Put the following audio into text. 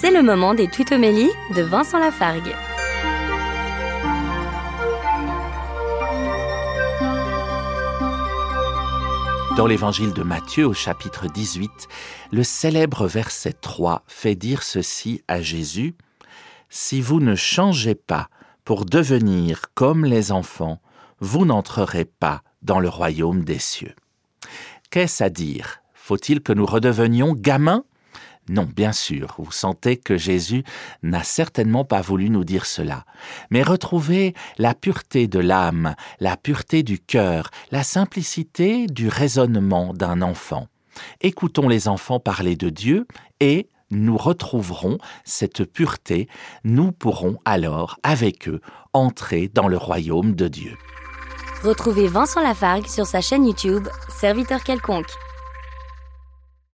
C'est le moment des tutomélies de Vincent Lafargue. Dans l'évangile de Matthieu au chapitre 18, le célèbre verset 3 fait dire ceci à Jésus Si vous ne changez pas pour devenir comme les enfants, vous n'entrerez pas dans le royaume des cieux. Qu'est-ce à dire? Faut-il que nous redevenions gamins? Non, bien sûr, vous sentez que Jésus n'a certainement pas voulu nous dire cela, mais retrouver la pureté de l'âme, la pureté du cœur, la simplicité du raisonnement d'un enfant. Écoutons les enfants parler de Dieu et nous retrouverons cette pureté, nous pourrons alors, avec eux, entrer dans le royaume de Dieu. Retrouvez Vincent Lafargue sur sa chaîne YouTube, Serviteur quelconque.